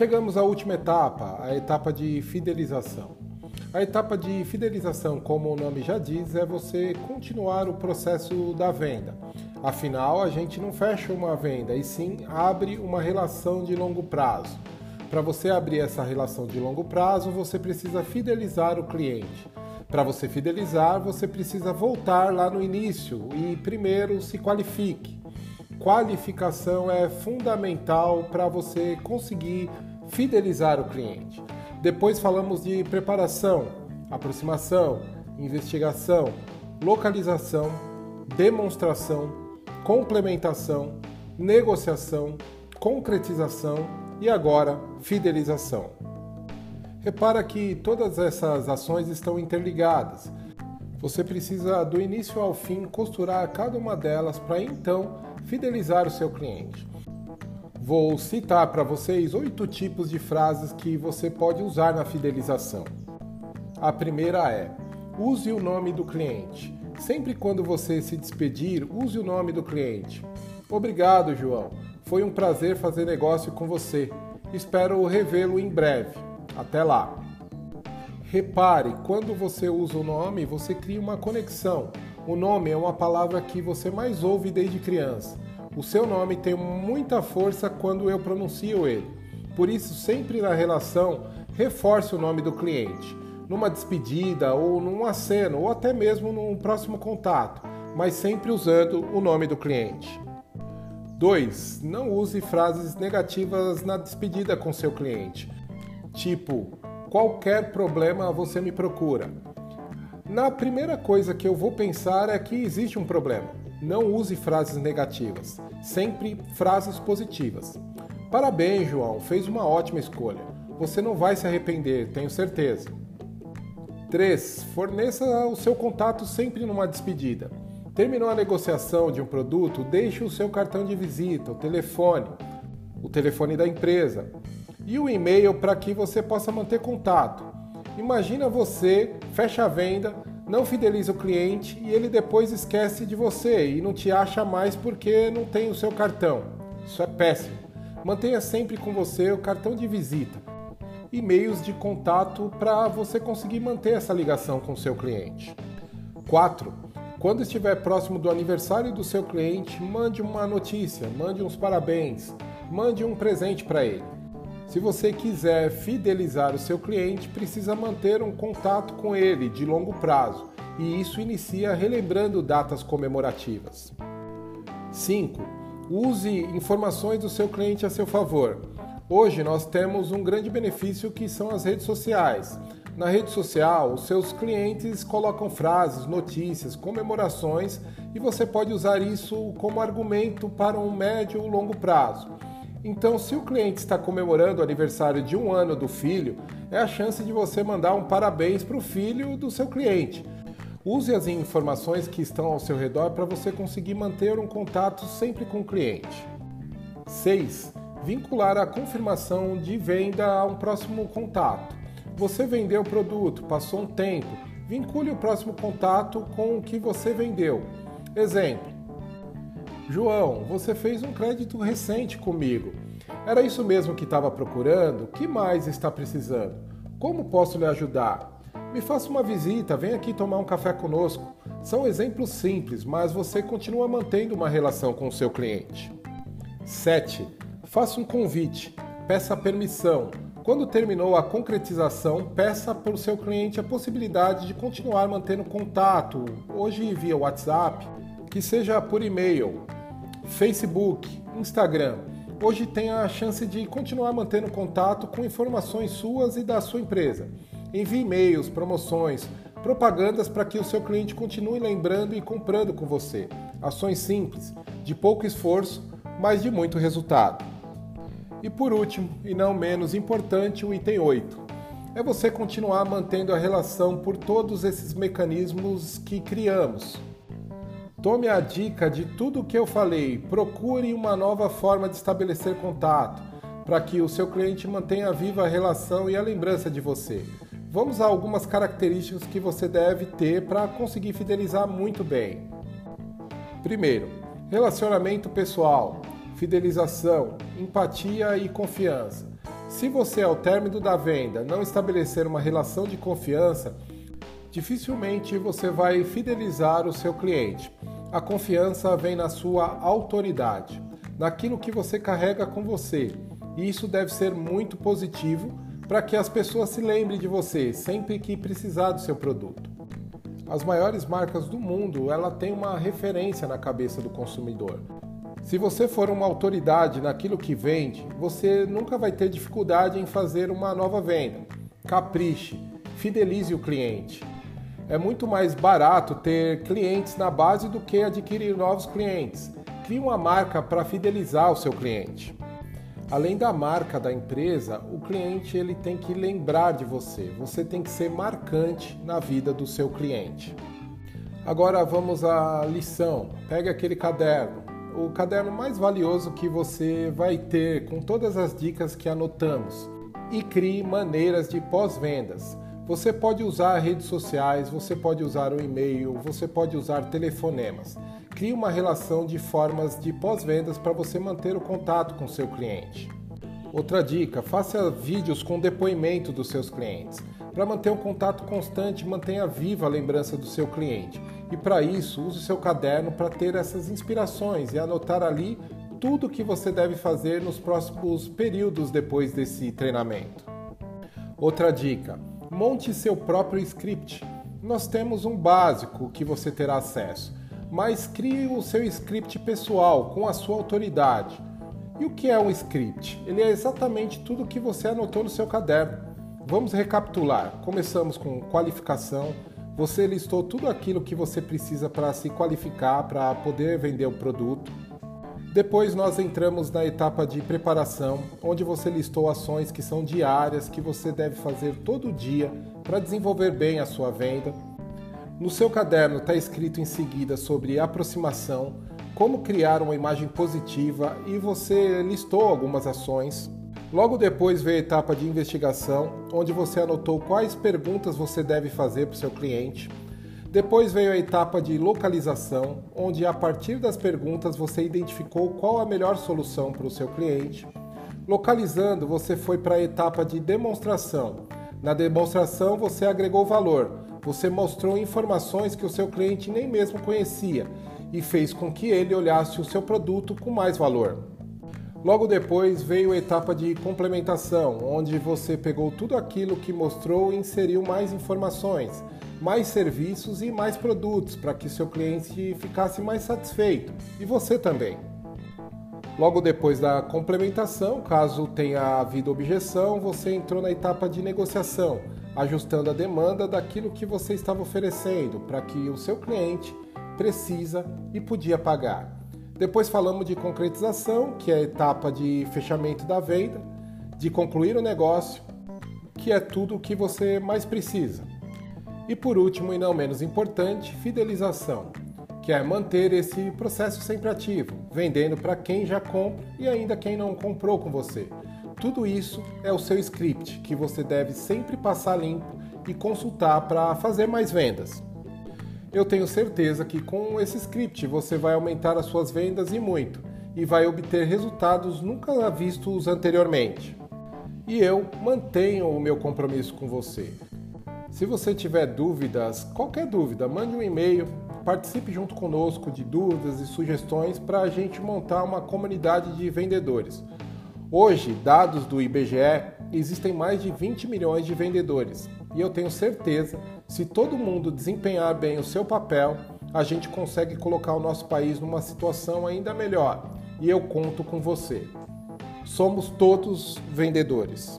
Chegamos à última etapa, a etapa de fidelização. A etapa de fidelização, como o nome já diz, é você continuar o processo da venda. Afinal, a gente não fecha uma venda e sim abre uma relação de longo prazo. Para você abrir essa relação de longo prazo, você precisa fidelizar o cliente. Para você fidelizar, você precisa voltar lá no início e primeiro se qualifique. Qualificação é fundamental para você conseguir fidelizar o cliente. Depois falamos de preparação, aproximação, investigação, localização, demonstração, complementação, negociação, concretização e agora fidelização. Repara que todas essas ações estão interligadas. Você precisa do início ao fim costurar cada uma delas para então fidelizar o seu cliente. Vou citar para vocês oito tipos de frases que você pode usar na fidelização. A primeira é: use o nome do cliente. Sempre quando você se despedir, use o nome do cliente. Obrigado, João. Foi um prazer fazer negócio com você. Espero revê-lo em breve. Até lá! Repare, quando você usa o nome, você cria uma conexão. O nome é uma palavra que você mais ouve desde criança. O seu nome tem muita força quando eu pronuncio ele. Por isso, sempre na relação, reforce o nome do cliente. Numa despedida, ou num aceno, ou até mesmo num próximo contato, mas sempre usando o nome do cliente. 2. Não use frases negativas na despedida com seu cliente tipo qualquer problema você me procura. Na primeira coisa que eu vou pensar é que existe um problema. Não use frases negativas, sempre frases positivas. Parabéns, João, fez uma ótima escolha. Você não vai se arrepender, tenho certeza. 3. Forneça o seu contato sempre numa despedida. Terminou a negociação de um produto, deixe o seu cartão de visita, o telefone, o telefone da empresa, e o e-mail para que você possa manter contato. Imagina você fecha a venda, não fideliza o cliente e ele depois esquece de você e não te acha mais porque não tem o seu cartão. Isso é péssimo. Mantenha sempre com você o cartão de visita, e-mails de contato para você conseguir manter essa ligação com o seu cliente. 4. Quando estiver próximo do aniversário do seu cliente, mande uma notícia, mande uns parabéns, mande um presente para ele. Se você quiser fidelizar o seu cliente, precisa manter um contato com ele de longo prazo, e isso inicia relembrando datas comemorativas. 5. Use informações do seu cliente a seu favor. Hoje nós temos um grande benefício que são as redes sociais. Na rede social, os seus clientes colocam frases, notícias, comemorações e você pode usar isso como argumento para um médio ou longo prazo. Então, se o cliente está comemorando o aniversário de um ano do filho, é a chance de você mandar um parabéns para o filho do seu cliente. Use as informações que estão ao seu redor para você conseguir manter um contato sempre com o cliente. 6. Vincular a confirmação de venda a um próximo contato. Você vendeu o produto, passou um tempo, vincule o próximo contato com o que você vendeu. Exemplo: João, você fez um crédito recente comigo. Era isso mesmo que estava procurando? Que mais está precisando? Como posso lhe ajudar? Me faça uma visita, venha aqui tomar um café conosco. São exemplos simples, mas você continua mantendo uma relação com o seu cliente. 7. Faça um convite. Peça permissão. Quando terminou a concretização, peça para o seu cliente a possibilidade de continuar mantendo contato, hoje via WhatsApp, que seja por e-mail, Facebook, Instagram. Hoje tem a chance de continuar mantendo contato com informações suas e da sua empresa. Envie e-mails, promoções, propagandas para que o seu cliente continue lembrando e comprando com você. Ações simples, de pouco esforço, mas de muito resultado. E por último, e não menos importante, o item 8. É você continuar mantendo a relação por todos esses mecanismos que criamos, Tome a dica de tudo o que eu falei. Procure uma nova forma de estabelecer contato para que o seu cliente mantenha viva a relação e a lembrança de você. Vamos a algumas características que você deve ter para conseguir fidelizar muito bem. Primeiro, relacionamento pessoal, fidelização, empatia e confiança. Se você, ao término da venda, não estabelecer uma relação de confiança, dificilmente você vai fidelizar o seu cliente. A confiança vem na sua autoridade, naquilo que você carrega com você. E isso deve ser muito positivo para que as pessoas se lembrem de você sempre que precisar do seu produto. As maiores marcas do mundo, ela tem uma referência na cabeça do consumidor. Se você for uma autoridade naquilo que vende, você nunca vai ter dificuldade em fazer uma nova venda. Capriche, fidelize o cliente. É muito mais barato ter clientes na base do que adquirir novos clientes. Crie uma marca para fidelizar o seu cliente. Além da marca da empresa, o cliente ele tem que lembrar de você. Você tem que ser marcante na vida do seu cliente. Agora vamos à lição. Pegue aquele caderno, o caderno mais valioso que você vai ter com todas as dicas que anotamos e crie maneiras de pós-vendas. Você pode usar redes sociais, você pode usar o e-mail, você pode usar telefonemas. Crie uma relação de formas de pós-vendas para você manter o contato com seu cliente. Outra dica: faça vídeos com depoimento dos seus clientes. Para manter um contato constante, mantenha viva a lembrança do seu cliente. E para isso, use o seu caderno para ter essas inspirações e anotar ali tudo o que você deve fazer nos próximos períodos depois desse treinamento. Outra dica: monte seu próprio script. Nós temos um básico que você terá acesso, mas crie o seu script pessoal com a sua autoridade. E o que é um script? Ele é exatamente tudo o que você anotou no seu caderno. Vamos recapitular. Começamos com qualificação. Você listou tudo aquilo que você precisa para se qualificar, para poder vender o produto. Depois nós entramos na etapa de preparação, onde você listou ações que são diárias, que você deve fazer todo dia para desenvolver bem a sua venda. No seu caderno está escrito em seguida sobre aproximação, como criar uma imagem positiva e você listou algumas ações. Logo depois veio a etapa de investigação, onde você anotou quais perguntas você deve fazer para o seu cliente. Depois veio a etapa de localização, onde a partir das perguntas você identificou qual a melhor solução para o seu cliente. Localizando, você foi para a etapa de demonstração. Na demonstração, você agregou valor, você mostrou informações que o seu cliente nem mesmo conhecia e fez com que ele olhasse o seu produto com mais valor. Logo depois veio a etapa de complementação, onde você pegou tudo aquilo que mostrou e inseriu mais informações, mais serviços e mais produtos para que seu cliente ficasse mais satisfeito e você também. Logo depois da complementação, caso tenha havido objeção, você entrou na etapa de negociação, ajustando a demanda daquilo que você estava oferecendo para que o seu cliente precisa e podia pagar. Depois falamos de concretização, que é a etapa de fechamento da venda, de concluir o negócio, que é tudo o que você mais precisa. E por último, e não menos importante, fidelização, que é manter esse processo sempre ativo, vendendo para quem já compra e ainda quem não comprou com você. Tudo isso é o seu script que você deve sempre passar limpo e consultar para fazer mais vendas. Eu tenho certeza que com esse script você vai aumentar as suas vendas e muito, e vai obter resultados nunca vistos anteriormente. E eu mantenho o meu compromisso com você. Se você tiver dúvidas, qualquer dúvida, mande um e-mail, participe junto conosco de dúvidas e sugestões para a gente montar uma comunidade de vendedores. Hoje, dados do IBGE, existem mais de 20 milhões de vendedores e eu tenho certeza, se todo mundo desempenhar bem o seu papel, a gente consegue colocar o nosso país numa situação ainda melhor. E eu conto com você. Somos todos vendedores.